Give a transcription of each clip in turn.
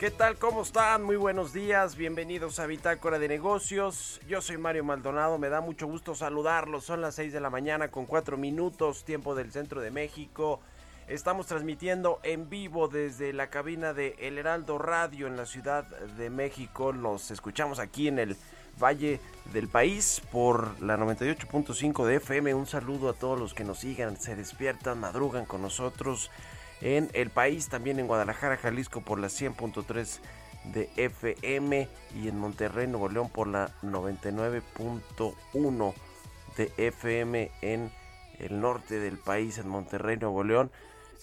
¿Qué tal? ¿Cómo están? Muy buenos días. Bienvenidos a Bitácora de Negocios. Yo soy Mario Maldonado. Me da mucho gusto saludarlos. Son las 6 de la mañana con 4 minutos, tiempo del centro de México. Estamos transmitiendo en vivo desde la cabina de El Heraldo Radio en la Ciudad de México. Los escuchamos aquí en el Valle del País por la 98.5 de FM. Un saludo a todos los que nos sigan, se despiertan, madrugan con nosotros en el país, también en Guadalajara, Jalisco por la 100.3 de FM y en Monterrey, Nuevo León por la 99.1 de FM en el norte del país, en Monterrey, Nuevo León.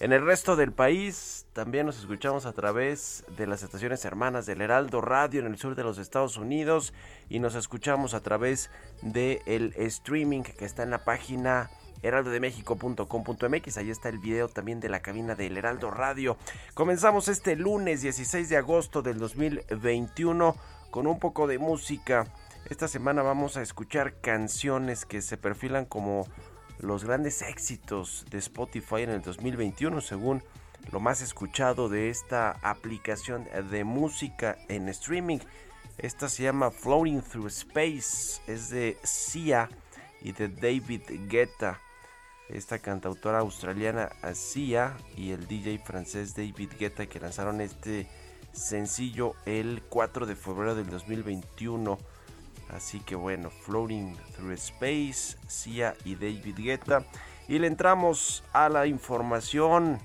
En el resto del país también nos escuchamos a través de las estaciones hermanas del Heraldo Radio en el sur de los Estados Unidos y nos escuchamos a través del el streaming que está en la página heraldodemexico.com.mx. Ahí está el video también de la cabina del Heraldo Radio. Comenzamos este lunes 16 de agosto del 2021 con un poco de música. Esta semana vamos a escuchar canciones que se perfilan como los grandes éxitos de Spotify en el 2021 según lo más escuchado de esta aplicación de música en streaming. Esta se llama Floating Through Space, es de Sia y de David Guetta esta cantautora australiana Sia y el DJ francés David Guetta que lanzaron este sencillo el 4 de febrero del 2021. Así que bueno, Floating Through Space, Sia y David Guetta. Y le entramos a la información.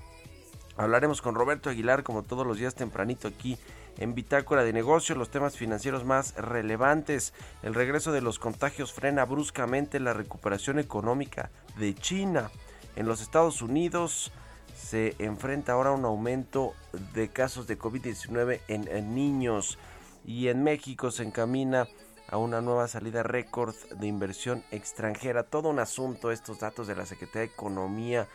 Hablaremos con Roberto Aguilar como todos los días tempranito aquí en Bitácora de Negocios los temas financieros más relevantes. El regreso de los contagios frena bruscamente la recuperación económica de China. En los Estados Unidos se enfrenta ahora un aumento de casos de COVID-19 en, niños y en México se encamina a una nueva salida récord de inversión extranjera. Todo un asunto estos datos de la Secretaría de Economía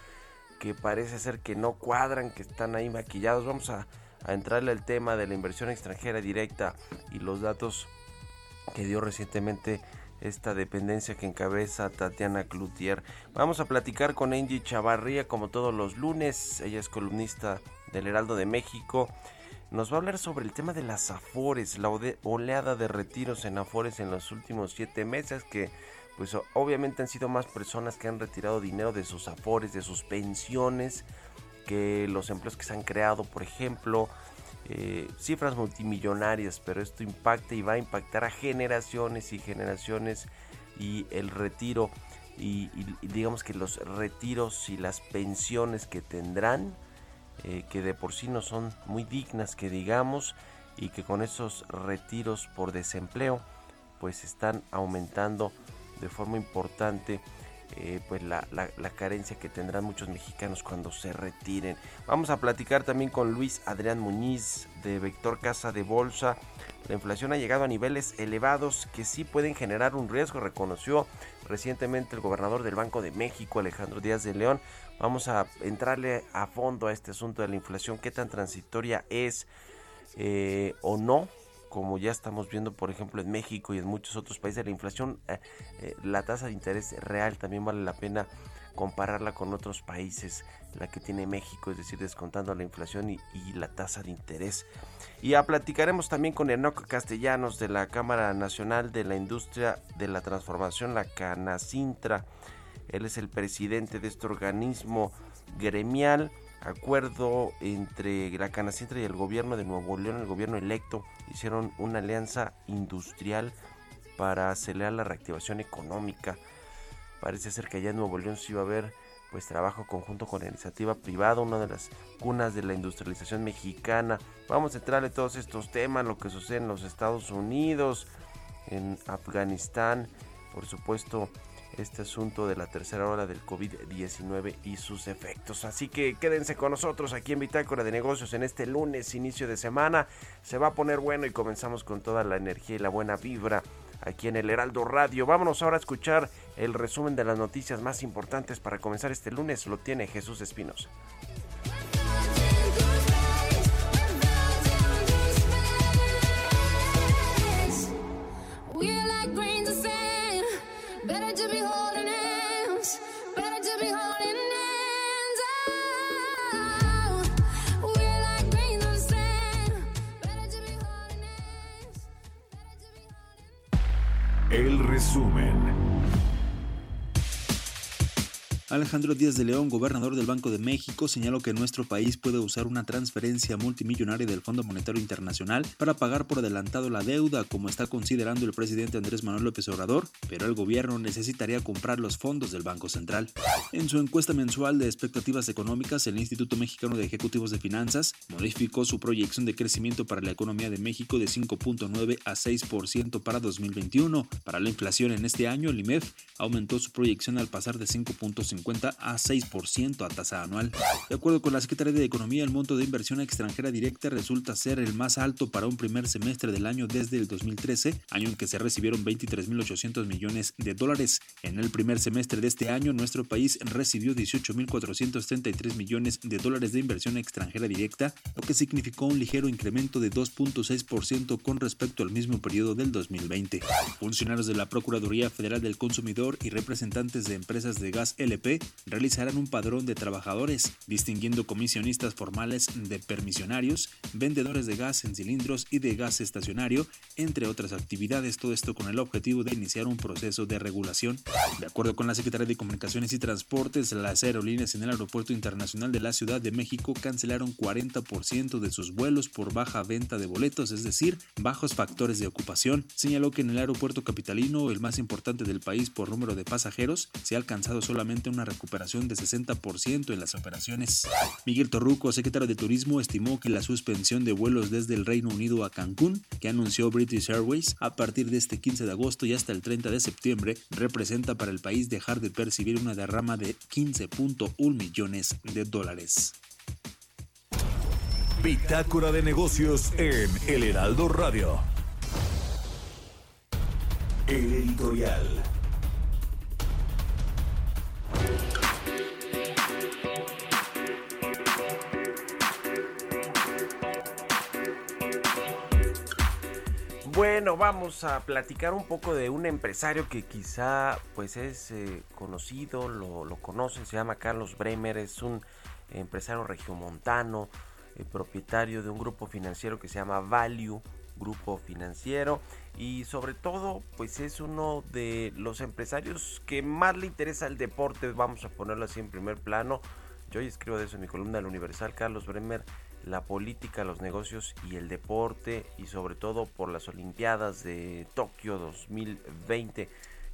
que parece ser que no cuadran, que están ahí maquillados. Vamos a, a entrarle al tema de la inversión extranjera directa y los datos que dio recientemente esta dependencia que encabeza Tatiana Cloutier. Vamos a platicar con Angie Chavarría como todos los lunes. Ella es columnista del Heraldo de México. Nos va a hablar sobre el tema de las afores, la oleada de retiros en afores en los últimos siete meses que pues obviamente han sido más personas que han retirado dinero de sus afores, de sus pensiones, que los empleos que se han creado, por ejemplo, eh, cifras multimillonarias, pero esto impacta y va a impactar a generaciones y generaciones y el retiro y, digamos que los retiros y las pensiones que tendrán, eh, que de por sí no son muy dignas, que digamos, y que con esos retiros por desempleo, pues están aumentando de forma importante eh, pues la, carencia que tendrán muchos mexicanos cuando se retiren. Vamos a platicar también con Luis Adrián Muñiz de Vector Casa de Bolsa. La inflación ha llegado a niveles elevados que sí pueden generar un riesgo, reconoció recientemente el gobernador del Banco de México, Alejandro Díaz de León. Vamos a entrarle a fondo a este asunto de la inflación, qué tan transitoria es eh, o no como ya estamos viendo por ejemplo en México y en muchos otros países, la inflación, eh, eh, la tasa de interés real también vale la pena compararla con otros países, la que tiene México, es decir, descontando la inflación y, la tasa de interés. Y a platicaremos también con Enoc Castellanos de la Cámara Nacional de la Industria de la Transformación, la Canacintra. Él es el presidente de este organismo gremial acuerdo entre la Canacintra y el gobierno de Nuevo León, el gobierno electo, hicieron una alianza industrial para acelerar la reactivación económica. Parece ser que allá en Nuevo León sí va a haber pues trabajo conjunto con la iniciativa privada, una de las cunas de la industrialización mexicana. Vamos a entrarle todos estos temas, lo que sucede en los Estados Unidos, en Afganistán, por supuesto este asunto de la tercera hora del COVID-19 y sus efectos. Así que quédense con nosotros aquí en Bitácora de Negocios en este lunes, inicio de semana. Se va a poner bueno y comenzamos con toda la energía y la buena vibra aquí en el Heraldo Radio. Vámonos ahora a escuchar el resumen de las noticias más importantes para comenzar este lunes. Lo tiene Jesús Espinosa. Alejandro Díaz de León, gobernador del Banco de México, señaló que nuestro país puede usar una transferencia multimillonaria del Fondo Monetario Internacional para pagar por adelantado la deuda, como está considerando el presidente Andrés Manuel López Obrador, pero el gobierno necesitaría comprar los fondos del Banco Central. En su encuesta mensual de expectativas económicas, el Instituto Mexicano de Ejecutivos de Finanzas modificó su proyección de crecimiento para la economía de México de 5.9 a 6% para 2021. Para la inflación en este año, el IMEF aumentó su proyección al pasar de 5.5 a 6% a tasa anual. De acuerdo con la Secretaría de Economía, el monto de inversión extranjera directa resulta ser el más alto para un primer semestre del año desde el 2013, año en que se recibieron 23.800 millones de dólares. En el primer semestre de este año, nuestro país recibió 18.433 millones de dólares de inversión extranjera directa, lo que significó un ligero incremento de 2.6% con respecto al mismo periodo del 2020. Funcionarios de la Procuraduría Federal del Consumidor y representantes de empresas de gas LP realizarán un padrón de trabajadores, distinguiendo comisionistas formales de permisionarios, vendedores de gas en cilindros y de gas estacionario, entre otras actividades, todo esto con el objetivo de iniciar un proceso de regulación. De acuerdo con la Secretaría de Comunicaciones y Transportes, las aerolíneas en el Aeropuerto Internacional de la Ciudad de México cancelaron 40% de sus vuelos por baja venta de boletos, es decir, bajos factores de ocupación. Señaló que en el aeropuerto capitalino, el más importante del país por número de pasajeros, se ha alcanzado solamente un una recuperación de 60% en las operaciones. Miguel Torruco, secretario de Turismo, estimó que la suspensión de vuelos desde el Reino Unido a Cancún, que anunció British Airways a partir de este 15 de agosto y hasta el 30 de septiembre, representa para el país dejar de percibir una derrama de 15.1 millones de dólares. Bitácora de negocios en El Heraldo Radio. El editorial. Bueno, vamos a platicar un poco de un empresario que quizá pues es eh, conocido, lo, lo conocen, se llama Carlos Bremer, es un empresario regiomontano, eh, propietario de un grupo financiero que se llama Value Grupo Financiero y sobre todo pues es uno de los empresarios que más le interesa el deporte, vamos a ponerlo así en primer plano. Yo escribo de eso en mi columna del Universal, Carlos Bremer la política, los negocios y el deporte y sobre todo por las Olimpiadas de Tokio 2020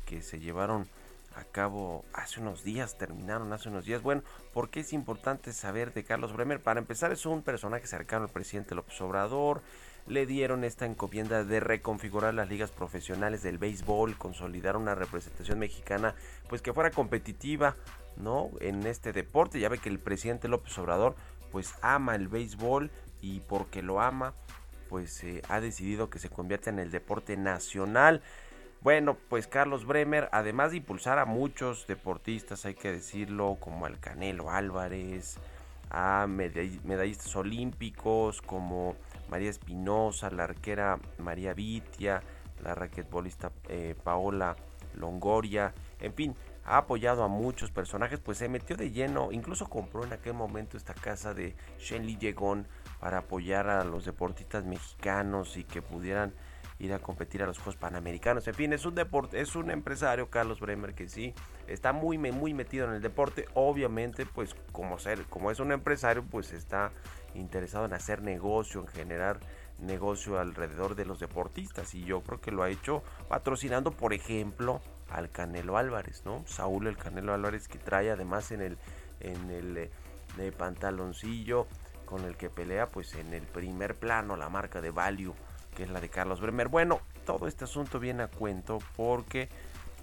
que se llevaron a cabo hace unos días, terminaron hace unos días. Bueno, ¿por qué es importante saber de Carlos Bremer? Para empezar, es un personaje cercano al presidente López Obrador. Le dieron esta encomienda de reconfigurar las ligas profesionales del béisbol, consolidar una representación mexicana, pues que fuera competitiva, ¿no? En este deporte. Ya ve que el presidente López Obrador pues ama el béisbol y porque lo ama pues eh, ha decidido que se convierta en el deporte nacional. Bueno, pues Carlos Bremer, además de impulsar a muchos deportistas, hay que decirlo, como al Canelo Álvarez, a medallistas olímpicos como María Espinosa, la arquera María Vitia, la raquetbolista eh, Paola Longoria, en fin, ha apoyado a muchos personajes, pues se metió de lleno, incluso compró en aquel momento esta casa de Shenley Yegon para apoyar a los deportistas mexicanos y que pudieran ir a competir a los Juegos Panamericanos. En fin, es un deporte, es un empresario, Carlos Bremer, que sí está muy muy metido en el deporte. Obviamente, pues como ser, como es un empresario, pues está interesado en hacer negocio, en generar negocio alrededor de los deportistas y yo creo que lo ha hecho patrocinando, por ejemplo, al Canelo Álvarez, ¿no? Saúl el Canelo Álvarez que trae además en el, en el eh, pantaloncillo con el que pelea, pues en el primer plano la marca de Value, que es la de Carlos Bremer. Bueno, todo este asunto viene a cuento porque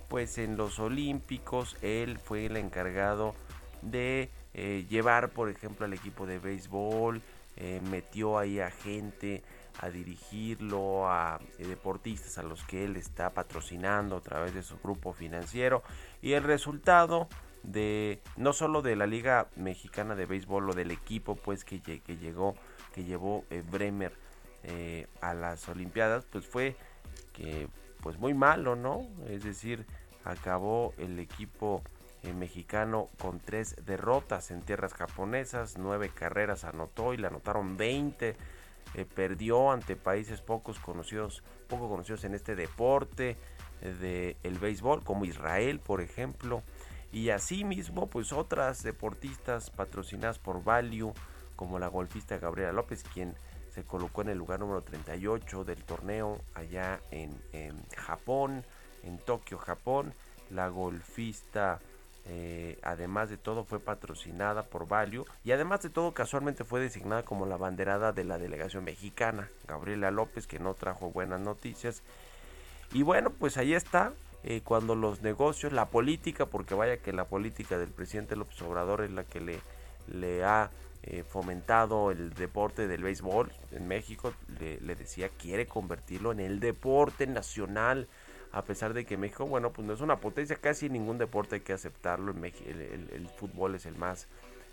pues en los Olímpicos él fue el encargado de eh, llevar, por ejemplo, al equipo de béisbol, eh, metió ahí a gente a dirigirlo a eh, deportistas a los que él está patrocinando a través de su grupo financiero y el resultado de no solo de la liga mexicana de béisbol o del equipo pues que, que llegó que llevó Bremer eh, a las olimpiadas pues fue que pues muy malo no es decir acabó el equipo mexicano con tres derrotas en tierras japonesas nueve carreras anotó y le anotaron 20 eh, perdió ante países pocos conocidos, poco conocidos en este deporte eh, del béisbol, como Israel, por ejemplo. Y asimismo, pues otras deportistas patrocinadas por Value, como la golfista Gabriela López, quien se colocó en el lugar número 38 del torneo allá en, en Japón, en Tokio, Japón. La golfista eh, además de todo fue patrocinada por Value y además de todo casualmente fue designada como la banderada de la delegación mexicana, Gabriela López, que no trajo buenas noticias. Y bueno, pues ahí está, eh, cuando los negocios, la política, porque vaya que la política del presidente López Obrador es la que le, le ha eh, fomentado el deporte del béisbol en México, le, decía, quiere convertirlo en el deporte nacional a pesar de que México, bueno, pues no es una potencia, casi ningún deporte hay que aceptarlo, el, fútbol es el más,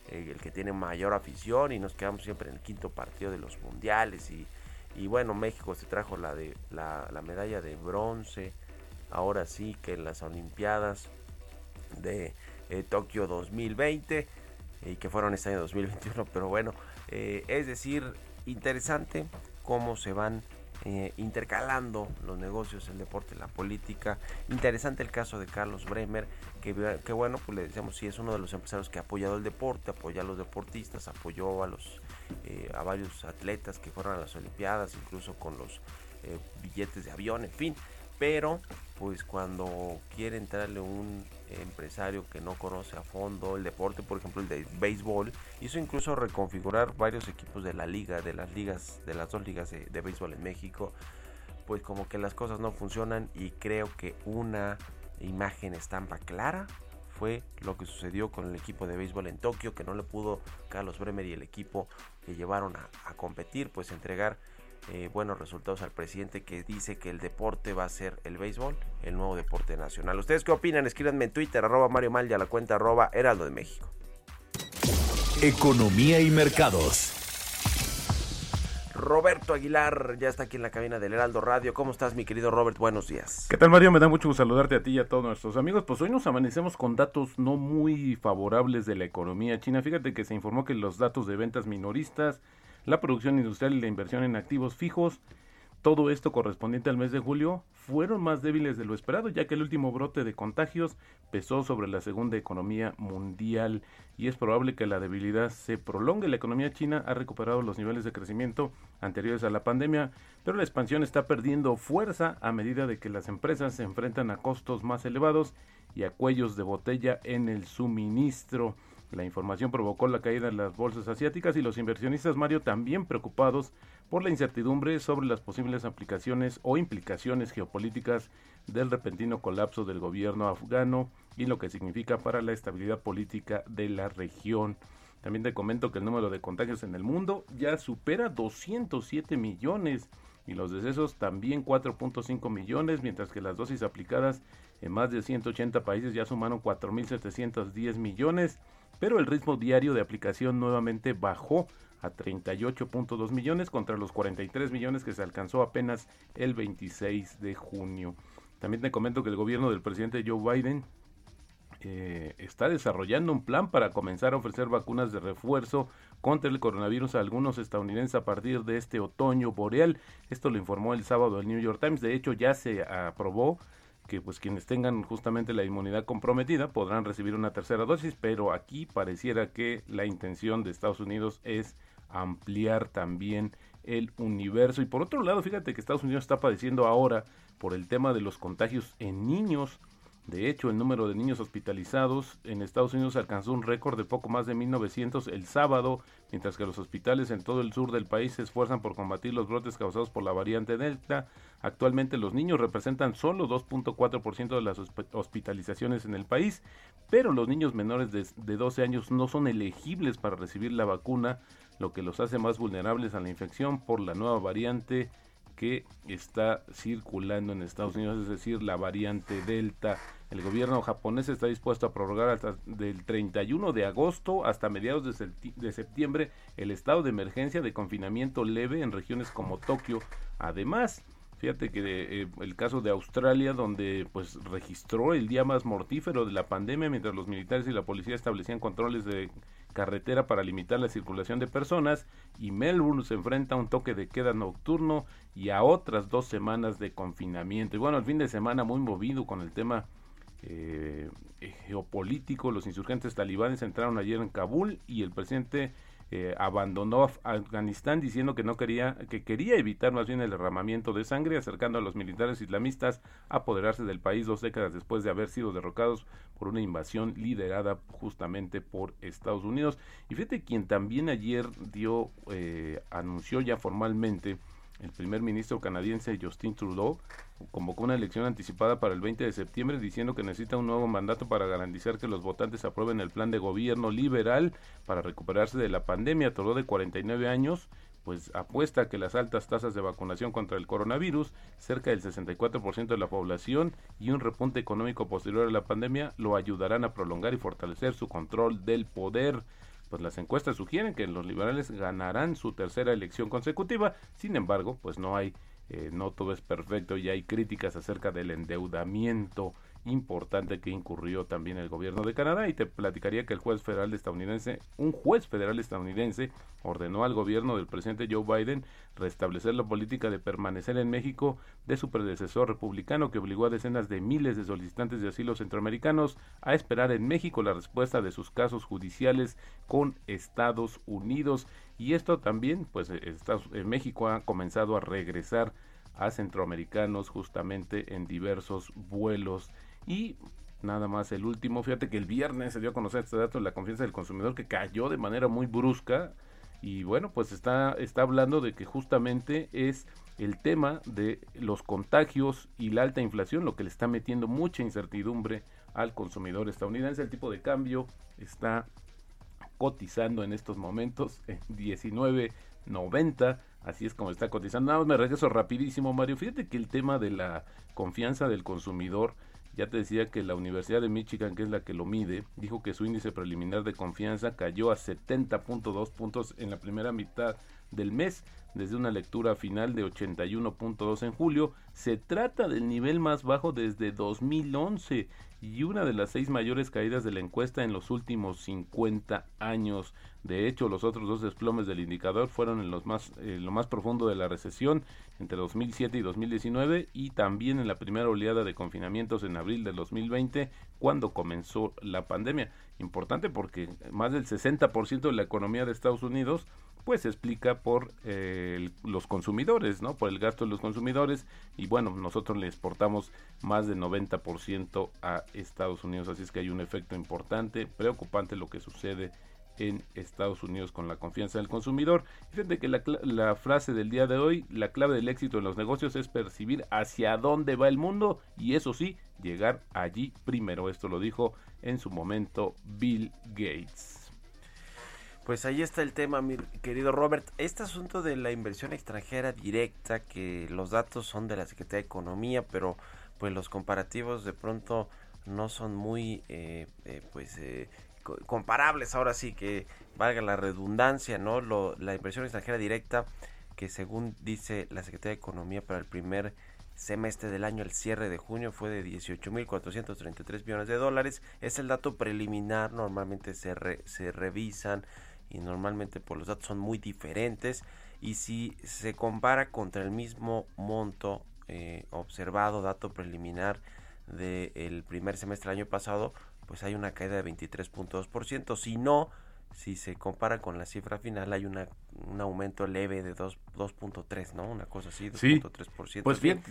eh, el que tiene mayor afición y nos quedamos siempre en el quinto partido de los mundiales y, y bueno, México se trajo la, de, la, medalla de bronce, ahora sí que en las Olimpiadas de eh, Tokio 2020 y que fueron este año 2021, pero bueno, eh, es decir, interesante cómo se van eh, intercalando los negocios, el deporte, la política. Interesante el caso de Carlos Bremer, que, que bueno, pues le decíamos, sí, es uno de los empresarios que ha apoyado el deporte, apoya a los deportistas, apoyó a los eh, a varios atletas que fueron a las Olimpiadas, incluso con los eh, billetes de avión, en fin. Pero pues cuando quiere entrarle un empresario que no conoce a fondo el deporte, por ejemplo el de béisbol, hizo incluso reconfigurar varios equipos de la liga, de las ligas, de las dos ligas de, béisbol en México, pues como que las cosas no funcionan y creo que una imagen estampa clara fue lo que sucedió con el equipo de béisbol en Tokio, que no le pudo Carlos Bremer y el equipo que llevaron a, competir, pues entregar eh, buenos resultados al presidente que dice que el deporte va a ser el béisbol, el nuevo deporte nacional. ¿Ustedes qué opinan? Escríbanme en Twitter, arroba Mario Mal y a la cuenta arroba Heraldo de México. Economía y mercados. Roberto Aguilar ya está aquí en la cabina del Heraldo Radio. ¿Cómo estás, mi querido Robert? Buenos días. ¿Qué tal, Mario? Me da mucho gusto saludarte a ti y a todos nuestros amigos. Pues hoy nos amanecemos con datos no muy favorables de la economía china. Fíjate que se informó que los datos de ventas minoristas, la producción industrial y la inversión en activos fijos todo esto correspondiente al mes de julio fueron más débiles de lo esperado, ya que el último brote de contagios pesó sobre la segunda economía mundial y es probable que la debilidad se prolongue. La economía china ha recuperado los niveles de crecimiento anteriores a la pandemia, pero la expansión está perdiendo fuerza a medida de que las empresas se enfrentan a costos más elevados y a cuellos de botella en el suministro. La información provocó la caída en las bolsas asiáticas y los inversionistas Mario también preocupados por la incertidumbre sobre las posibles aplicaciones o implicaciones geopolíticas del repentino colapso del gobierno afgano y lo que significa para la estabilidad política de la región. También te comento que el número de contagios en el mundo ya supera 207 millones y los decesos también 4.5 millones, mientras que las dosis aplicadas en más de 180 países ya sumaron 4.710 millones pero el ritmo diario de aplicación nuevamente bajó a 38.2 millones contra los 43 millones que se alcanzó apenas el 26 de junio. También te comento que el gobierno del presidente Joe Biden eh, está desarrollando un plan para comenzar a ofrecer vacunas de refuerzo contra el coronavirus a algunos estadounidenses a partir de este otoño boreal. Esto lo informó el sábado el New York Times. De hecho, ya se aprobó que pues quienes tengan justamente la inmunidad comprometida podrán recibir una tercera dosis, pero aquí pareciera que la intención de Estados Unidos es ampliar también el universo. Y por otro lado, fíjate que Estados Unidos está padeciendo ahora por el tema de los contagios en niños de hecho, el número de niños hospitalizados en Estados Unidos alcanzó un récord de poco más de 1.900 el sábado, mientras que los hospitales en todo el sur del país se esfuerzan por combatir los brotes causados por la variante Delta. Actualmente los niños representan solo 2.4% de las hospitalizaciones en el país, pero los niños menores de, de 12 años no son elegibles para recibir la vacuna, lo que los hace más vulnerables a la infección por la nueva variante que está circulando en Estados Unidos, es decir, la variante Delta. El gobierno japonés está dispuesto a prorrogar hasta del 31 de agosto hasta mediados de, septiembre el estado de emergencia de confinamiento leve en regiones como Tokio. Además, Fíjate que eh, el caso de Australia, donde pues registró el día más mortífero de la pandemia, mientras los militares y la policía establecían controles de carretera para limitar la circulación de personas, y Melbourne se enfrenta a un toque de queda nocturno y a otras dos semanas de confinamiento. Y bueno, el fin de semana muy movido con el tema eh, geopolítico. Los insurgentes talibanes entraron ayer en Kabul y el presidente eh, abandonó Afganistán diciendo que no quería que quería evitar más bien el derramamiento de sangre acercando a los militares islamistas a apoderarse del país dos décadas después de haber sido derrocados por una invasión liderada justamente por Estados Unidos y fíjate quien también ayer dio eh, anunció ya formalmente el primer ministro canadiense Justin Trudeau convocó una elección anticipada para el 20 de septiembre diciendo que necesita un nuevo mandato para garantizar que los votantes aprueben el plan de gobierno liberal para recuperarse de la pandemia. Trudeau de 49 años pues apuesta que las altas tasas de vacunación contra el coronavirus, cerca del 64% de la población y un repunte económico posterior a la pandemia lo ayudarán a prolongar y fortalecer su control del poder pues las encuestas sugieren que los liberales ganarán su tercera elección consecutiva. Sin embargo, pues no hay, eh, no todo es perfecto y hay críticas acerca del endeudamiento importante que incurrió también el gobierno de Canadá y te platicaría que el juez federal estadounidense, un juez federal estadounidense ordenó al gobierno del presidente Joe Biden restablecer la política de permanecer en México de su predecesor republicano que obligó a decenas de miles de solicitantes de asilo centroamericanos a esperar en México la respuesta de sus casos judiciales con Estados Unidos y esto también pues en México ha comenzado a regresar a centroamericanos justamente en diversos vuelos. Y nada más el último, fíjate que el viernes se dio a conocer este dato de la confianza del consumidor que cayó de manera muy brusca y bueno, pues está, está hablando de que justamente es el tema de los contagios y la alta inflación lo que le está metiendo mucha incertidumbre al consumidor estadounidense. El tipo de cambio está cotizando en estos momentos en 19.90. Así es como está cotizando. Nada más me regreso rapidísimo, Mario. Fíjate que el tema de la confianza del consumidor ya te decía que la Universidad de Michigan, que es la que lo mide, dijo que su índice preliminar de confianza cayó a 70.2 puntos en la primera mitad del mes, desde una lectura final de 81.2 en julio. Se trata del nivel más bajo desde 2011 y una de las seis mayores caídas de la encuesta en los últimos 50 años. De hecho, los otros dos desplomes del indicador fueron en los más, lo más profundo de la recesión entre 2007 y 2019 y también en la primera oleada de confinamientos en abril del 2020 cuando comenzó la pandemia. Importante porque más del 60% de la economía de Estados Unidos pues se explica por eh, los consumidores, ¿no? Por el gasto de los consumidores y bueno, nosotros le exportamos más del 90% a Estados Unidos, así es que hay un efecto importante, preocupante lo que sucede en Estados Unidos con la confianza del consumidor. Fíjate que la, la, frase del día de hoy, la clave del éxito en los negocios es percibir hacia dónde va el mundo y eso sí, llegar allí primero. Esto lo dijo en su momento Bill Gates. Pues ahí está el tema, mi querido Robert. Este asunto de la inversión extranjera directa, que los datos son de la Secretaría de Economía, pero pues los comparativos de pronto no son muy eh, eh, pues eh, comparables. Ahora sí que valga la redundancia, ¿no? Lo, la inversión extranjera directa, que según dice la Secretaría de Economía para el primer semestre del año, el cierre de junio fue de 18.433 millones de dólares. Es el dato preliminar, normalmente se, se revisan y normalmente por los datos son muy diferentes y si se compara contra el mismo monto eh, observado, dato preliminar del primer semestre del año pasado, pues hay una caída de 23.2%. Si no, si se compara con la cifra final, hay una, un aumento leve de 2.3, ¿no? Una cosa así, 2.3%. pues bien,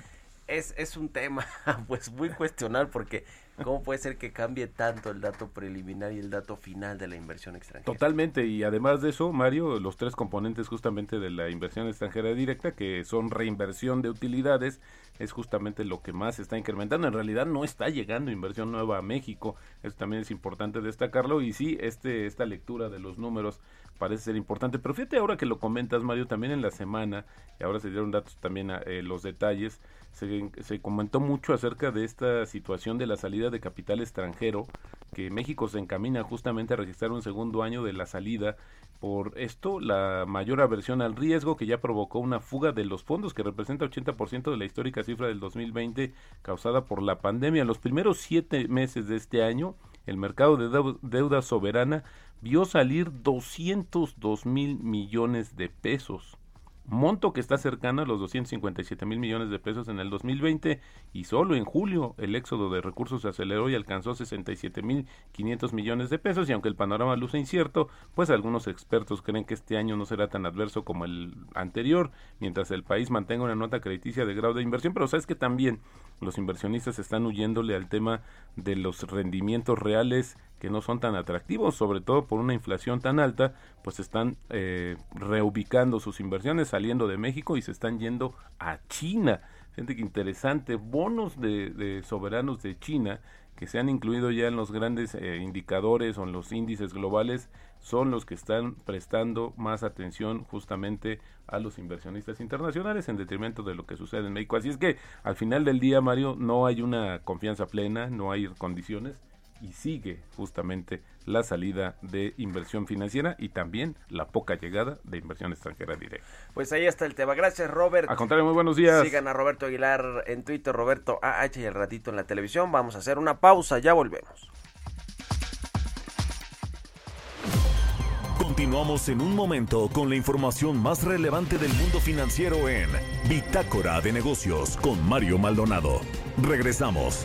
es, es un tema pues muy cuestionable porque cómo puede ser que cambie tanto el dato preliminar y el dato final de la inversión extranjera. Totalmente y además de eso, Mario, los tres componentes justamente de la inversión extranjera directa que son reinversión de utilidades es justamente lo que más está incrementando. En realidad no está llegando inversión nueva a México, eso también es importante destacarlo y sí, este esta lectura de los números parece ser importante, pero fíjate ahora que lo comentas Mario, también en la semana, y ahora se dieron datos también a, eh, los detalles, se, comentó mucho acerca de esta situación de la salida de capital extranjero, que México se encamina justamente a registrar un segundo año de la salida. Por esto, la mayor aversión al riesgo que ya provocó una fuga de los fondos que representa 80% de la histórica cifra del 2020 causada por la pandemia. En los primeros siete meses de este año, el mercado de deuda soberana vio salir 202 mil millones de pesos monto que está cercano a los 257 mil millones de pesos en el 2020 y solo en julio el éxodo de recursos se aceleró y alcanzó 67 mil 500 millones de pesos y aunque el panorama luce incierto, pues algunos expertos creen que este año no será tan adverso como el anterior, mientras el país mantenga una nota crediticia de grado de inversión, pero sabes que también los inversionistas están huyéndole al tema de los rendimientos reales que no son tan atractivos, sobre todo por una inflación tan alta, pues están eh, reubicando sus inversiones, saliendo de México y se están yendo a China. Gente que interesante, bonos de, soberanos de China que se han incluido ya en los grandes eh, indicadores o en los índices globales son los que están prestando más atención justamente a los inversionistas internacionales en detrimento de lo que sucede en México. Así es que al final del día, Mario, no hay una confianza plena, no hay condiciones y sigue justamente la salida de inversión financiera y también la poca llegada de inversión extranjera directa. Pues ahí está el tema. Gracias, Robert. A contrario, muy buenos días. Sigan a Roberto Aguilar en Twitter, Roberto AH y el ratito en la televisión. Vamos a hacer una pausa, ya volvemos. Continuamos en un momento con la información más relevante del mundo financiero en Bitácora de Negocios con Mario Maldonado. Regresamos.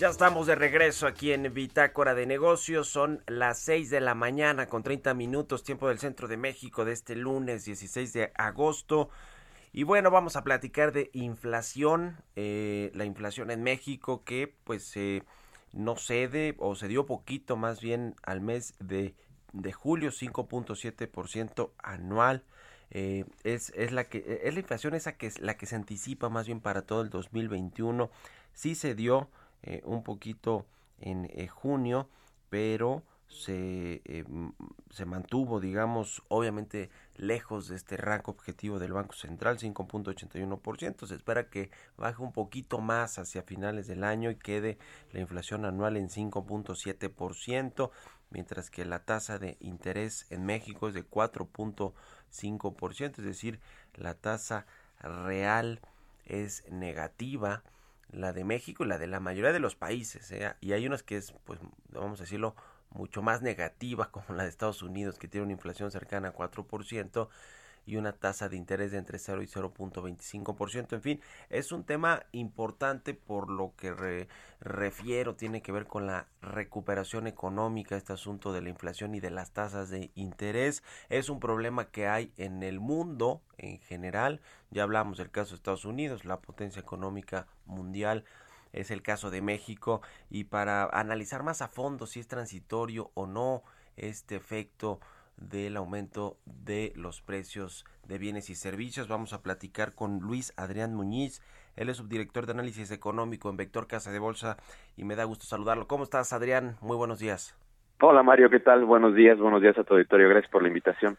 Ya estamos de regreso aquí en Bitácora de Negocios. Son las 6 de la mañana con 30 minutos, tiempo del centro de México de este lunes 16 de agosto. Y bueno, vamos a platicar de inflación, eh, la inflación en México que pues eh, no cede o se dio poquito más bien al mes de, de julio, 5.7% anual. Eh, es, es, la que es la inflación esa que es la que se anticipa más bien para todo el 2021. Sí se dio eh, un poquito en eh, junio, pero se, eh, se mantuvo, digamos, obviamente lejos de este rango objetivo del Banco Central, 5.81%. Se espera que baje un poquito más hacia finales del año y quede la inflación anual en 5.7%, mientras que la tasa de interés en México es de 4.5%, es decir, la tasa real es negativa la de México y la de la mayoría de los países. ¿eh? Y hay unas que es, pues, vamos a decirlo, mucho más negativa, como la de Estados Unidos, que tiene una inflación cercana a 4% y una tasa de interés de entre 0 y 0.25%. En fin, es un tema importante por lo que refiero, tiene que ver con la recuperación económica, este asunto de la inflación y de las tasas de interés. Es un problema que hay en el mundo en general. Ya hablamos del caso de Estados Unidos, la potencia económica mundial es el caso de México y para analizar más a fondo si es transitorio o no este efecto del aumento de los precios de bienes y servicios. Vamos a platicar con Luis Adrián Muñiz. Él es subdirector de análisis económico en Vector Casa de Bolsa y me da gusto saludarlo. ¿Cómo estás, Adrián? Muy buenos días. Hola, Mario. ¿Qué tal? Buenos días. Buenos días a tu auditorio. Gracias por la invitación.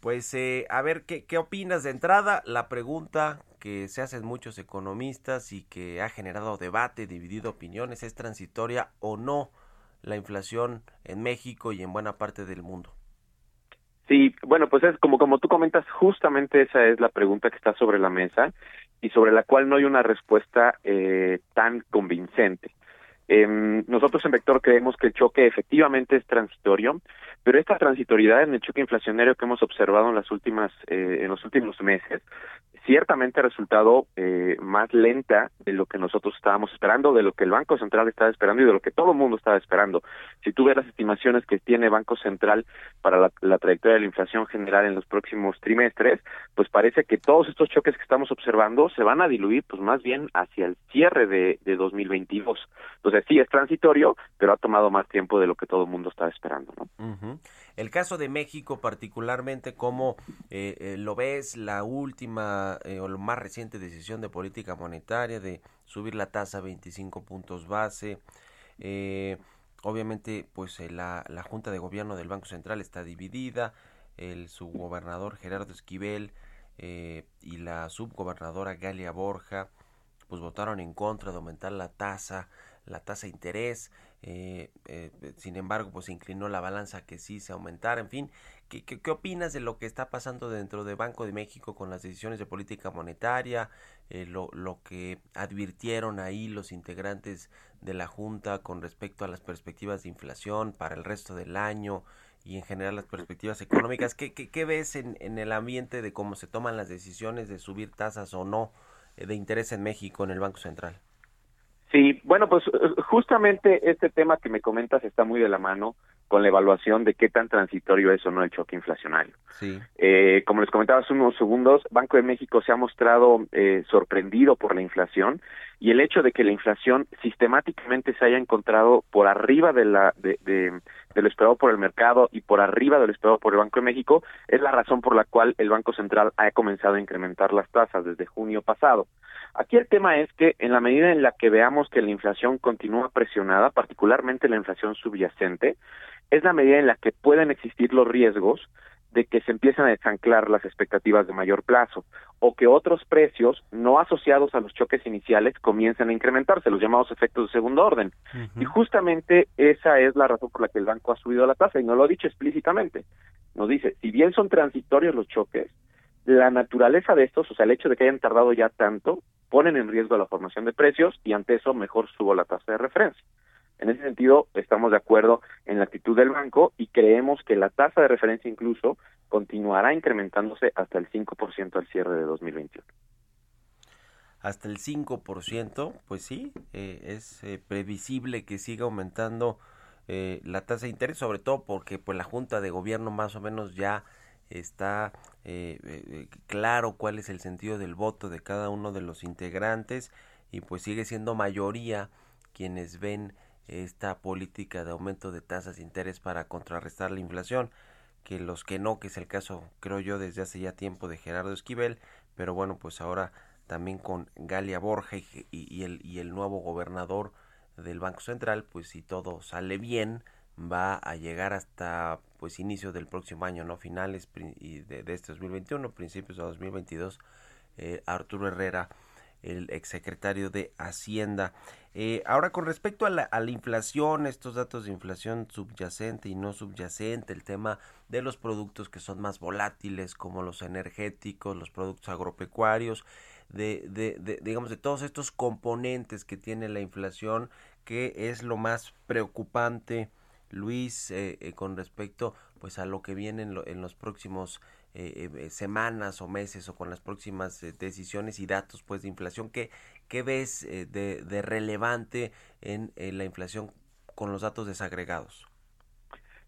Pues eh, a ver, ¿qué, ¿qué opinas de entrada? La pregunta que se hacen muchos economistas y que ha generado debate, dividido opiniones, ¿es transitoria o no la inflación en México y en buena parte del mundo? Sí, bueno, pues es como como tú comentas, justamente esa es la pregunta que está sobre la mesa y sobre la cual no hay una respuesta eh, tan convincente. Eh, nosotros en Vector creemos que el choque efectivamente es transitorio, pero esta transitoriedad en el choque inflacionario que hemos observado en las últimas eh, en los últimos meses ciertamente ha resultado eh, más lenta de lo que nosotros estábamos esperando, de lo que el Banco Central estaba esperando y de lo que todo el mundo estaba esperando. Si tú ves las estimaciones que tiene Banco Central para la, trayectoria de la inflación general en los próximos trimestres, pues parece que todos estos choques que estamos observando se van a diluir pues más bien hacia el cierre de, de 2022. Entonces sí es transitorio, pero ha tomado más tiempo de lo que todo el mundo estaba esperando. ¿no? El caso de México particularmente, ¿cómo eh, eh, lo ves la última eh, la más reciente decisión de política monetaria de subir la tasa a 25 puntos base? Eh, obviamente, pues la, la Junta de Gobierno del Banco Central está dividida, el subgobernador Gerardo Esquivel eh, y la subgobernadora Galia Borja pues votaron en contra de aumentar la tasa la tasa de interés, eh, eh, sin embargo, pues se inclinó la balanza que sí se aumentara, en fin, ¿qué, qué, qué opinas de lo que está pasando dentro del Banco de México con las decisiones de política monetaria, eh, lo, lo que advirtieron ahí los integrantes de la Junta con respecto a las perspectivas de inflación para el resto del año y en general las perspectivas económicas? ¿Qué, qué, qué ves en, en el ambiente de cómo se toman las decisiones de subir tasas o no de interés en México en el Banco Central? Sí, bueno, pues justamente este tema que me comentas está muy de la mano con la evaluación de qué tan transitorio es o no el choque inflacionario. Sí. Eh, como les comentaba hace unos segundos, Banco de México se ha mostrado eh, sorprendido por la inflación y el hecho de que la inflación sistemáticamente se haya encontrado por arriba de la de, de, de lo esperado por el mercado y por arriba de lo esperado por el Banco de México es la razón por la cual el Banco Central ha comenzado a incrementar las tasas desde junio pasado. Aquí el tema es que en la medida en la que veamos que la inflación continúa presionada, particularmente la inflación subyacente, es la medida en la que pueden existir los riesgos de que se empiezan a desanclar las expectativas de mayor plazo o que otros precios no asociados a los choques iniciales comiencen a incrementarse, los llamados efectos de segundo orden. Y justamente esa es la razón por la que el banco ha subido la tasa y no lo ha dicho explícitamente. Nos dice, si bien son transitorios los choques, la naturaleza de estos, o sea, el hecho de que hayan tardado ya tanto, ponen en riesgo la formación de precios y ante eso mejor subo la tasa de referencia. En ese sentido, estamos de acuerdo en la actitud del banco y creemos que la tasa de referencia incluso continuará incrementándose hasta el 5% al cierre de 2021. Hasta el 5%, pues sí, eh, es eh, previsible que siga aumentando eh, la tasa de interés, sobre todo porque pues la Junta de Gobierno más o menos ya está claro cuál es el sentido del voto de cada uno de los integrantes y pues sigue siendo mayoría quienes ven esta política de aumento de tasas de interés para contrarrestar la inflación, que los que no, que es el caso, creo yo, desde hace ya tiempo de Gerardo Esquivel, pero bueno, pues ahora también con Galia Borja y, el, y el nuevo gobernador del Banco Central, pues si todo sale bien, va a llegar hasta pues inicio del próximo año, no finales de, de este 2021, principios de 2022, eh, Arturo Herrera el exsecretario de Hacienda. Eh, ahora, con respecto a la, a la, inflación, estos datos de inflación subyacente y no subyacente, el tema de los productos que son más volátiles, como los energéticos, los productos agropecuarios, de, de, de digamos, de todos estos componentes que tiene la inflación, que es lo más preocupante, Luis, eh, eh, con respecto pues a lo que viene en, en los próximos eh, eh, semanas o meses o con las próximas eh, decisiones y datos pues de inflación ¿qué, qué ves de, de, relevante en, la inflación con los datos desagregados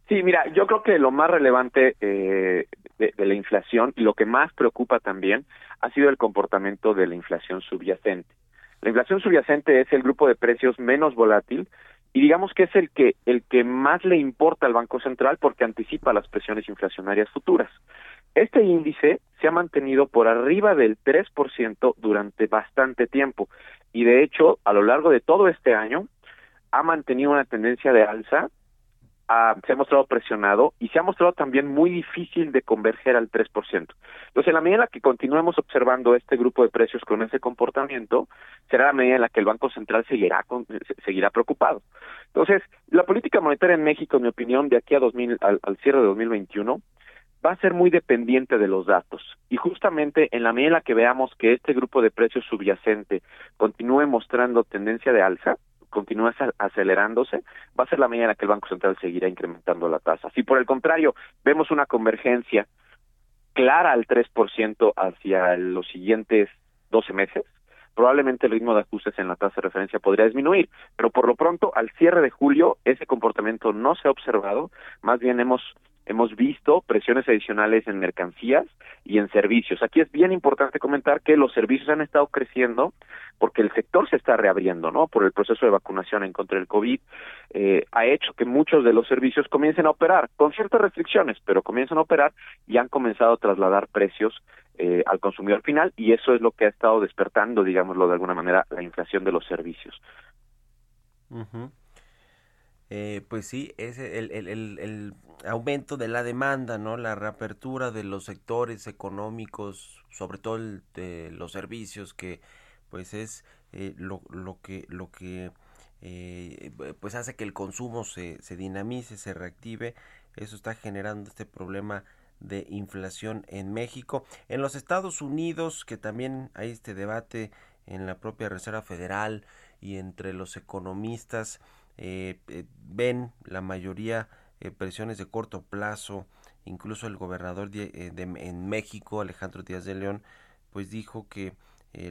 Sí, mira, yo creo que lo más relevante de, de, la inflación y lo que más preocupa también ha sido el comportamiento de la inflación subyacente. La inflación subyacente es el grupo de precios menos volátil y digamos que es el que el que más le importa al Banco Central porque anticipa las presiones inflacionarias futuras. Este índice se ha mantenido por arriba del 3% durante bastante tiempo y de hecho a lo largo de todo este año ha mantenido una tendencia de alza, se ha mostrado presionado y se ha mostrado también muy difícil de converger al 3%. Entonces, en la medida en la que continuemos observando este grupo de precios con ese comportamiento, será la medida en la que el Banco Central seguirá, seguirá preocupado. Entonces, la política monetaria en México, en mi opinión, de aquí a 2000, al, al cierre de 2021, va a ser muy dependiente de los datos. Y justamente en la medida en la que veamos que este grupo de precios subyacente continúe mostrando tendencia de alza, continúe acelerándose, va a ser la medida en la que el Banco Central seguirá incrementando la tasa. Si por el contrario vemos una convergencia clara al 3% hacia los siguientes 12 meses, probablemente el ritmo de ajustes en la tasa de referencia podría disminuir, pero por lo pronto al cierre de julio ese comportamiento no se ha observado, más bien hemos hemos visto presiones adicionales en mercancías y en servicios. Aquí es bien importante comentar que los servicios han estado creciendo porque el sector se está reabriendo, ¿no? Por el proceso de vacunación en contra del COVID, eh, ha hecho que muchos de los servicios comiencen a operar con ciertas restricciones, pero comienzan a operar y han comenzado a trasladar precios eh, al consumidor final y eso es lo que ha estado despertando, digámoslo de alguna manera, la inflación de los servicios. Eh, pues sí, es el, el, el, aumento de la demanda, ¿no? La reapertura de los sectores económicos, sobre todo de los servicios, que pues es eh, lo, lo que lo que eh, pues hace que el consumo se, se dinamice, se reactive. Eso está generando este problema de inflación en México. En los Estados Unidos, que también hay este debate en la propia Reserva Federal y entre los economistas, eh, eh, ven la mayoría eh, presiones de corto plazo, incluso el gobernador de, en México, Alejandro Díaz de León, pues dijo que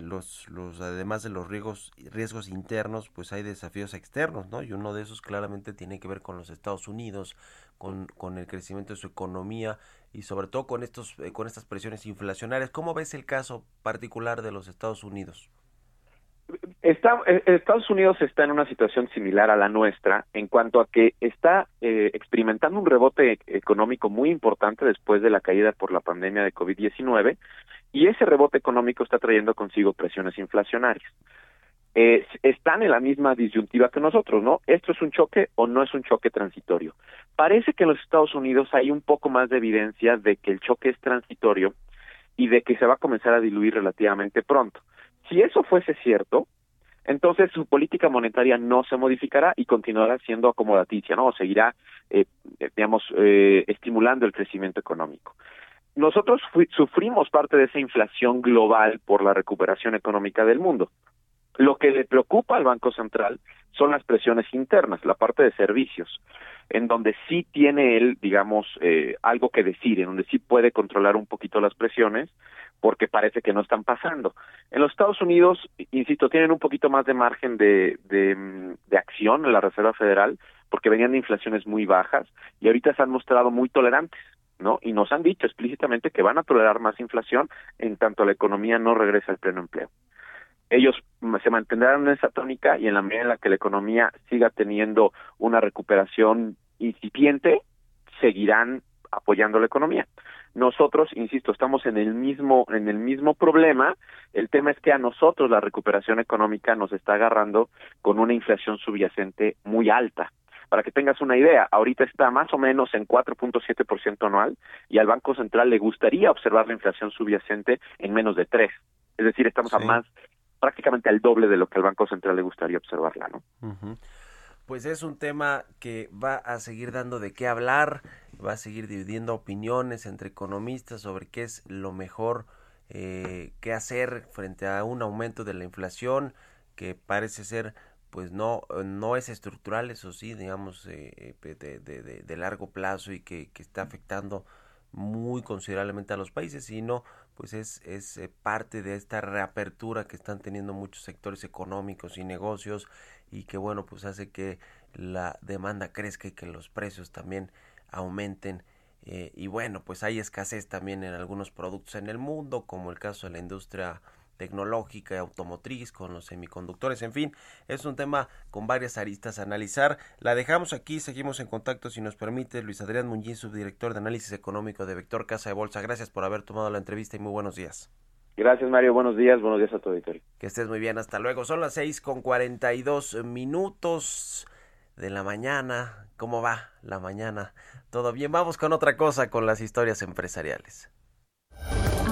los, los, además de los riesgos, riesgos internos, pues hay desafíos externos, ¿no? Y uno de esos claramente tiene que ver con los Estados Unidos, con, con el crecimiento de su economía y sobre todo con, estos, con estas presiones inflacionarias. ¿Cómo ves el caso particular de los Estados Unidos? Eh, Estados Unidos está en una situación similar a la nuestra en cuanto a que está eh, experimentando un rebote económico muy importante después de la caída por la pandemia de COVID-19 y ese rebote económico está trayendo consigo presiones inflacionarias. están en la misma disyuntiva que nosotros, ¿no? ¿Esto es un choque o no es un choque transitorio? Parece que en los Estados Unidos hay un poco más de evidencia de que el choque es transitorio y de que se va a comenzar a diluir relativamente pronto. Si eso fuese cierto, entonces su política monetaria no se modificará y continuará siendo acomodaticia, ¿no? O seguirá, eh, digamos, eh, estimulando el crecimiento económico. Nosotros sufrimos parte de esa inflación global por la recuperación económica del mundo. Lo que le preocupa al Banco Central son las presiones internas, la parte de servicios, en donde sí tiene él, digamos, eh, algo que decir, en donde sí puede controlar un poquito las presiones, porque parece que no están pasando. En los Estados Unidos, insisto, tienen un poquito más de margen de, de, de acción en la Reserva Federal, porque venían de inflaciones muy bajas y ahorita se han mostrado muy tolerantes. ¿no? Y nos han dicho explícitamente que van a tolerar más inflación en tanto la economía no regresa al pleno empleo ellos se mantendrán en esa tónica y en la medida en la que la economía siga teniendo una recuperación incipiente, seguirán apoyando la economía. Nosotros, insisto, estamos en el mismo en el mismo problema. El tema es que a nosotros la recuperación económica nos está agarrando con una inflación subyacente muy alta. Para que tengas una idea, ahorita está más o menos en 4.7% anual y al Banco Central le gustaría observar la inflación subyacente en menos de 3. Es decir, estamos a más prácticamente al doble de lo que al Banco Central le gustaría observarla, ¿no? Pues es un tema que va a seguir dando de qué hablar, va a seguir dividiendo opiniones entre economistas sobre qué es lo mejor eh, que hacer frente a un aumento de la inflación que parece ser pues no no es estructural eso sí digamos eh, de, de, de, largo plazo y que, que está afectando muy considerablemente a los países sino pues es, es eh, parte de esta reapertura que están teniendo muchos sectores económicos y negocios y que bueno pues hace que la demanda crezca y que los precios también aumenten eh, y bueno pues hay escasez también en algunos productos en el mundo como el caso de la industria tecnológica y automotriz, con los semiconductores, en fin, es un tema con varias aristas a analizar. La dejamos aquí, seguimos en contacto si nos permite. Luis Adrián Muñiz, subdirector de análisis económico de Vector Casa de Bolsa. Gracias por haber tomado la entrevista y muy buenos días. Gracias Mario, buenos días, buenos días a tu auditorio. Que estés muy bien, hasta luego. Son las seis con cuarenta y dos minutos de la mañana. ¿Cómo va la mañana? ¿Todo bien? Vamos con otra cosa, con las historias empresariales.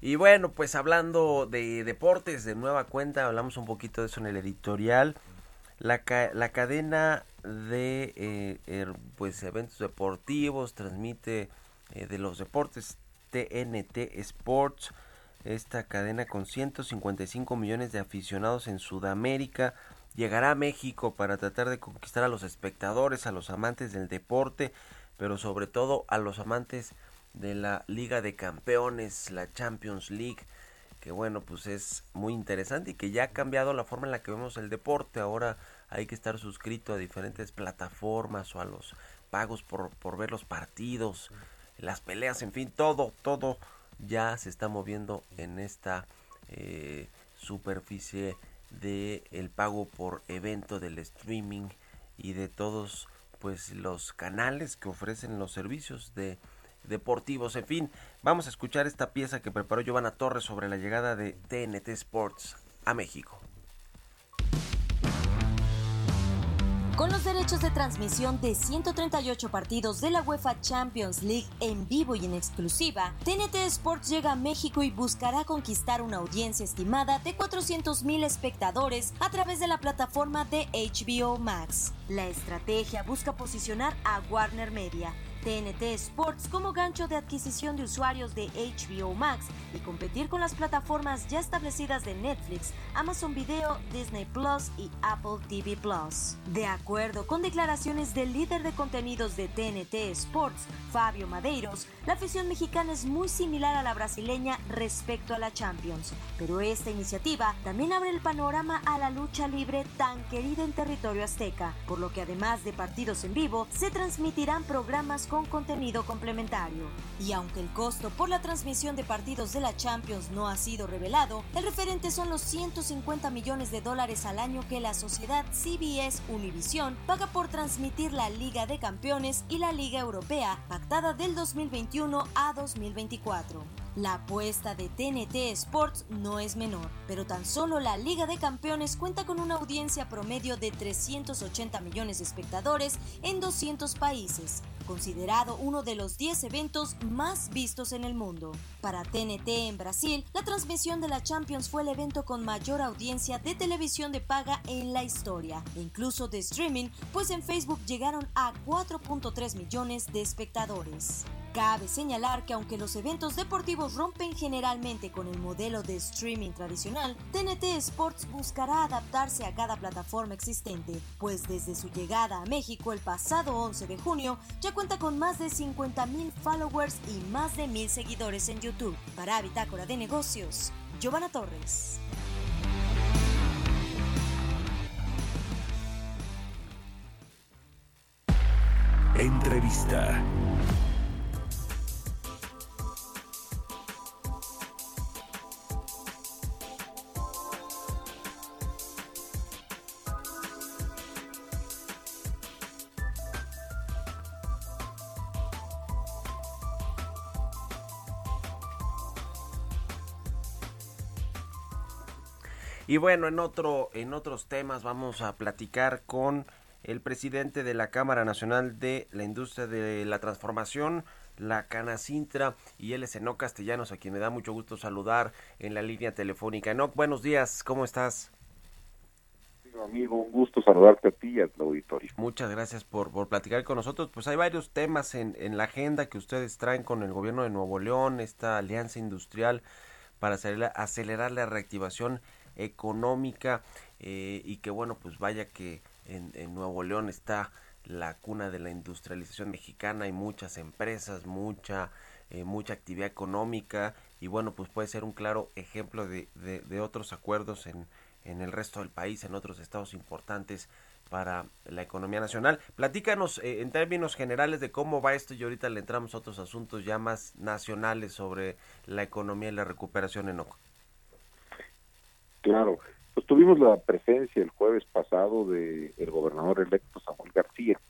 Y bueno, pues hablando de deportes de nueva cuenta, hablamos un poquito de eso en el editorial. La, la cadena de eh, er, pues eventos deportivos transmite eh, de los deportes TNT Sports, esta cadena con 155 millones de aficionados en Sudamérica, llegará a México para tratar de conquistar a los espectadores, a los amantes del deporte, pero sobre todo a los amantes de la Liga de Campeones, la Champions League, que bueno, pues es muy interesante y que ya ha cambiado la forma en la que vemos el deporte. Ahora hay que estar suscrito a diferentes plataformas o a los pagos por, por ver los partidos, las peleas, en fin, todo, todo ya se está moviendo en esta eh, superficie de el pago por evento del streaming y de todos pues los canales que ofrecen los servicios de deportivos. En fin, vamos a escuchar esta pieza que preparó Giovanna Torres sobre la llegada de TNT Sports a México. Con los derechos de transmisión de 138 partidos de la UEFA Champions League en vivo y en exclusiva, TNT Sports llega a México y buscará conquistar una audiencia estimada de 400.000 espectadores a través de la plataforma de HBO Max. La estrategia busca posicionar a Warner Media TNT Sports como gancho de adquisición de usuarios de HBO Max y competir con las plataformas ya establecidas de Netflix, Amazon Video, Disney Plus y Apple TV Plus. De acuerdo con declaraciones del líder de contenidos de TNT Sports, Fabio Madeiros, la afición mexicana es muy similar a la brasileña respecto a la Champions, pero esta iniciativa también abre el panorama a la lucha libre tan querida en territorio azteca, por lo que además de partidos en vivo, se transmitirán programas con contenido complementario. Y aunque el costo por la transmisión de partidos de la Champions no ha sido revelado, el referente son los 150 millones de dólares al año que la sociedad CBS Univision paga por transmitir la Liga de Campeones y la Liga Europea, pactada del 2021 a 2024. La apuesta de TNT Sports no es menor, pero tan solo la Liga de Campeones cuenta con una audiencia promedio de 380 millones de espectadores en 200 países, considerado uno de los 10 eventos más vistos en el mundo. Para TNT en Brasil, la transmisión de la Champions fue el evento con mayor audiencia de televisión de paga en la historia, e incluso de streaming, pues en Facebook llegaron a 4.3 millones de espectadores. Cabe señalar que aunque los eventos deportivos rompen generalmente con el modelo de streaming tradicional, TNT Sports buscará adaptarse a cada plataforma existente, pues desde su llegada a México el pasado 11 de junio ya cuenta con más de 50.000 followers y más de 1.000 seguidores en YouTube. Para Bitácora de Negocios, Giovanna Torres. Entrevista. Y bueno, en otro en otros temas vamos a platicar con el presidente de la Cámara Nacional de la Industria de la Transformación, la Canacintra, y él es Enoc Castellanos, a quien me da mucho gusto saludar en la línea telefónica. Enoc, buenos días, ¿cómo estás? amigo, un gusto saludarte a ti y al auditorio. Muchas gracias por, por platicar con nosotros. Pues hay varios temas en, en la agenda que ustedes traen con el gobierno de Nuevo León, esta alianza industrial para acelerar, acelerar la reactivación económica eh, y que bueno, pues vaya que en, Nuevo León está la cuna de la industrialización mexicana, hay muchas empresas, mucha, eh, mucha actividad económica y bueno, pues puede ser un claro ejemplo de, de, otros acuerdos en, en el resto del país, en otros estados importantes para la economía nacional. Platícanos eh, en términos generales de cómo va esto y ahorita le entramos a otros asuntos ya más nacionales sobre la economía y la recuperación en. Claro, pues tuvimos la presencia el jueves pasado de el gobernador electo Samuel García.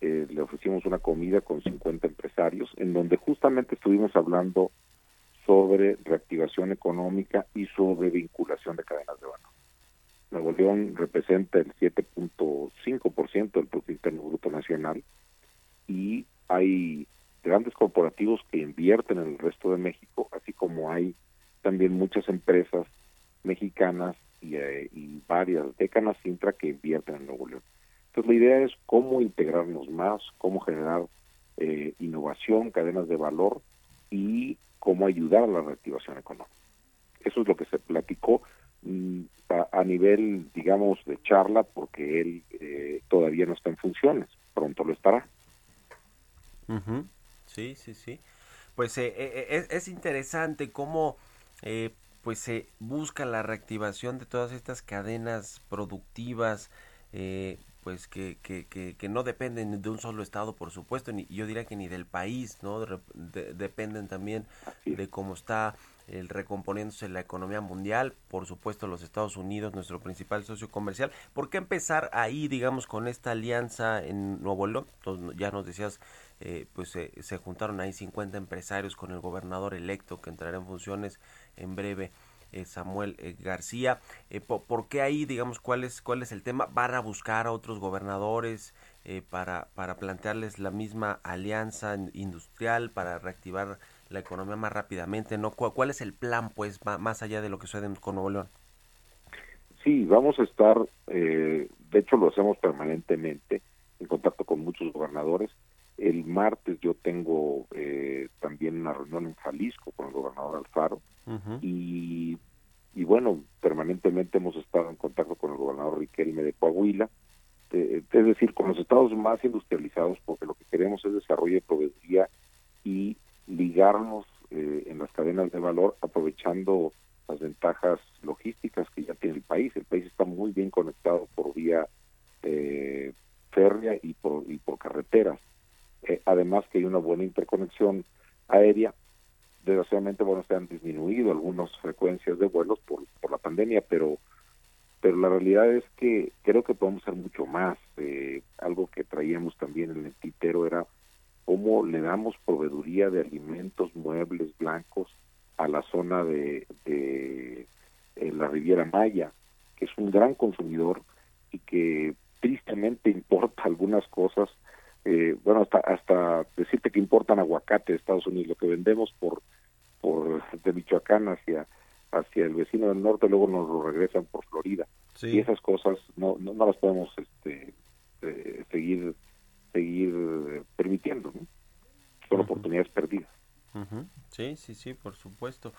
Eh, le ofrecimos una comida con 50 empresarios en donde justamente estuvimos hablando sobre reactivación económica y sobre vinculación de cadenas de valor. Nuevo León representa el 7.5% del Producto Interno Bruto Nacional y hay grandes corporativos que invierten en el resto de México, así como hay también muchas empresas mexicanas eh, y, varias de Canacintra que invierten en Nuevo León. Entonces la idea es cómo integrarnos más, cómo generar eh, innovación, cadenas de valor y cómo ayudar a la reactivación económica. Eso es lo que se platicó mm, a, nivel, digamos, de charla, porque él eh, todavía no está en funciones, pronto lo estará. Sí, sí, sí. Pues es, es, interesante cómo pues se busca la reactivación de todas estas cadenas productivas, eh, pues que, que, que, no dependen de un solo estado, por supuesto, ni yo diría que ni del país, ¿no? dependen también de cómo está el recomponiéndose la economía mundial, por supuesto los Estados Unidos, nuestro principal socio comercial. ¿Por qué empezar ahí, digamos, con esta alianza en Nuevo León? ya nos decías, eh, pues se juntaron ahí 50 empresarios con el gobernador electo que entrará en funciones en breve. Eh, Samuel eh, García, ¿por, qué ahí, digamos, cuál es, cuál es el tema? ¿Van a buscar a otros gobernadores para, para plantearles la misma alianza industrial para reactivar la economía más rápidamente, ¿no? ¿Cuál, es el plan, pues, más allá de lo que sucede con Nuevo León? Sí, vamos a estar, eh, de hecho lo hacemos permanentemente, en contacto con muchos gobernadores. El martes yo tengo eh, también una reunión en Jalisco con el gobernador Alfaro y, y bueno, permanentemente hemos estado en contacto con el gobernador Riquelme de Coahuila, es decir, con los estados más industrializados, porque lo que queremos es desarrollo de proveeduría y ligarnos eh, en las cadenas de valor aprovechando las ventajas logísticas que ya tiene el país. El país está muy bien conectado por vía eh, férrea y por, y por carreteras. Eh, además que hay una buena interconexión aérea. Desgraciadamente, bueno, se han disminuido algunas frecuencias de vuelos por, por la pandemia, pero pero la realidad es que creo que podemos hacer mucho más. Eh, algo que traíamos también en el tintero era cómo le damos proveeduría de alimentos, muebles blancos a la zona de, de, la Riviera Maya, que es un gran consumidor y que tristemente importa algunas cosas. Eh, bueno, hasta hasta decirte que importan aguacate de Estados Unidos, lo que vendemos por por de Michoacán hacia hacia el vecino del norte, luego nos lo regresan por Florida. Y esas cosas no, no, las podemos este, eh, seguir seguir eh, permitiendo. Son oportunidades perdidas. Sí, sí, sí, por supuesto.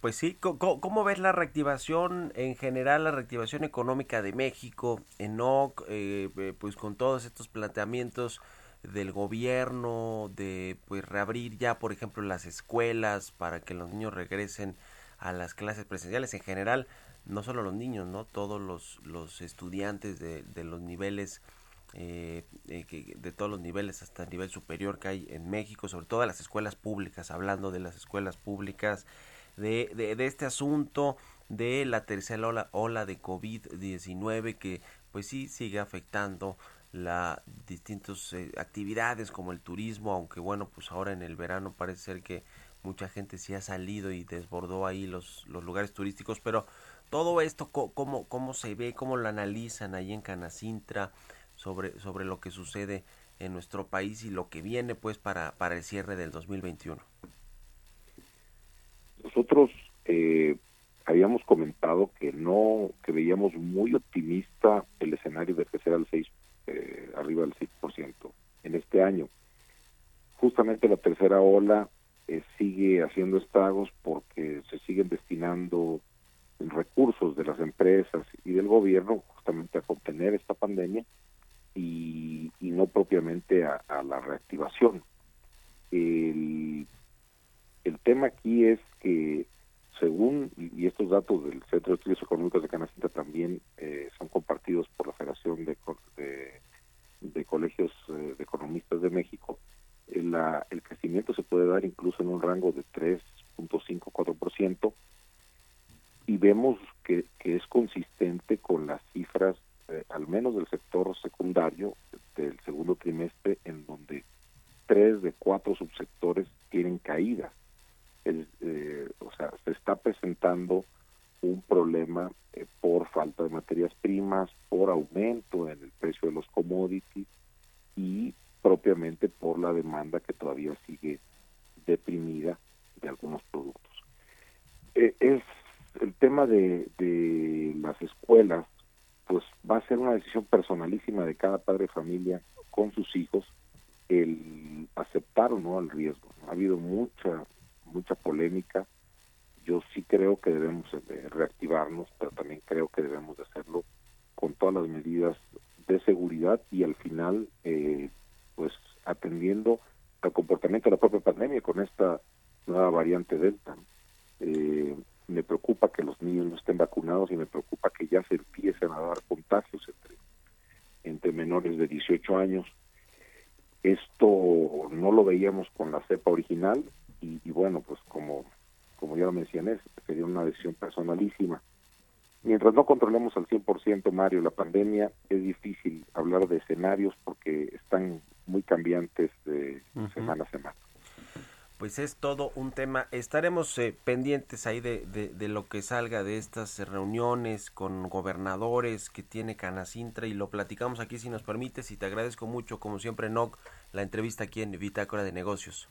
Pues sí, ¿cómo, ves la reactivación en general, la reactivación económica de México, ENOC, eh, eh, pues con todos estos planteamientos del gobierno de pues reabrir ya, por ejemplo, las escuelas para que los niños regresen a las clases presenciales en general, no solo los niños, ¿no? Todos los, los estudiantes de, de los niveles, eh, eh de todos los niveles hasta el nivel superior que hay en México, sobre todo las escuelas públicas, hablando de las escuelas públicas, de, este asunto de la tercera ola, ola de COVID-19 que pues sí sigue afectando la distintas eh, actividades como el turismo, aunque bueno, pues ahora en el verano parece ser que mucha gente sí ha salido y desbordó ahí los, los lugares turísticos, pero todo esto, ¿cómo, ¿cómo se ve, cómo lo analizan ahí en Canacintra sobre, sobre lo que sucede en nuestro país y lo que viene pues para, para el cierre del 2021? Nosotros eh, habíamos comentado que no, que veíamos muy optimista el escenario de crecer al 6, eh, arriba del 6% en este año. Justamente la tercera ola eh, sigue haciendo estragos porque se siguen destinando recursos de las empresas y del gobierno justamente a contener esta pandemia y, no propiamente a, la reactivación. El, el tema aquí es que según, y estos datos del Centro de Estudios Económicos de Canacinta también eh, son compartidos por la Federación de, de, Colegios eh, de Economistas de México, el crecimiento se puede dar incluso en un rango de 3.5-4% y vemos que, es consistente con las cifras, eh, al menos del sector secundario del segundo trimestre, en donde tres de cuatro subsectores tienen caídas. Eh, o sea, se está presentando un problema eh, por falta de materias primas, por aumento en el precio de los commodities y propiamente por la demanda que todavía sigue deprimida de algunos productos. Eh, es el tema de, de las escuelas, pues va a ser una decisión personalísima de cada padre de familia con sus hijos el aceptar o no el riesgo. Ha habido mucha mucha polémica. Yo sí creo que debemos reactivarnos, pero también creo que debemos de hacerlo con todas las medidas de seguridad y al final eh, pues atendiendo al comportamiento de la propia pandemia con esta nueva variante Delta. Eh, me preocupa que los niños no estén vacunados y me preocupa que ya se empiecen a dar contagios entre, entre menores de 18 años. Esto no lo veíamos con la cepa original y, y bueno, pues como, como ya lo mencioné, sería una decisión personalísima. Mientras no controlemos al 100%, Mario, la pandemia, es difícil hablar de escenarios porque están muy cambiantes de semana a semana. Pues es todo un tema. Estaremos eh, pendientes ahí de, de, lo que salga de estas reuniones con gobernadores que tiene Canacintra y lo platicamos aquí si nos permites y te agradezco mucho, como siempre, Noc, la entrevista aquí en Bitácora de Negocios.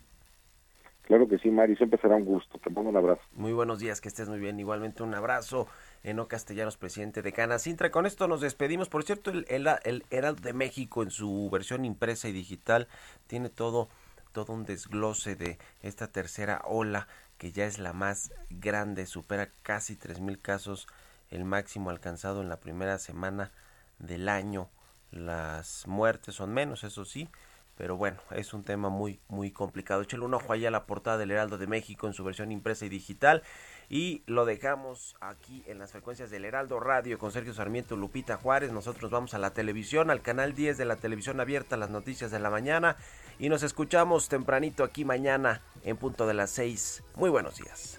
Claro que sí, Mari, siempre será un gusto. Te mando un abrazo. Muy buenos días, que estés muy bien. Igualmente un abrazo. Eno Castellanos, presidente de Canacintra. Con esto nos despedimos. Por cierto, el, el, Heraldo de México en su versión impresa y digital tiene todo, todo un desglose de esta tercera ola que ya es la más grande, supera casi 3.000 casos, el máximo alcanzado en la primera semana del año. Las muertes son menos, eso sí, pero bueno, es un tema muy, muy complicado. Échale un ojo allá a la portada del Heraldo de México en su versión impresa y digital. Y lo dejamos aquí en las frecuencias del Heraldo Radio con Sergio Sarmiento Lupita Juárez. Nosotros vamos a la televisión, al canal 10 de la televisión abierta, las noticias de la mañana. Y nos escuchamos tempranito aquí mañana en punto de las 6. Muy buenos días.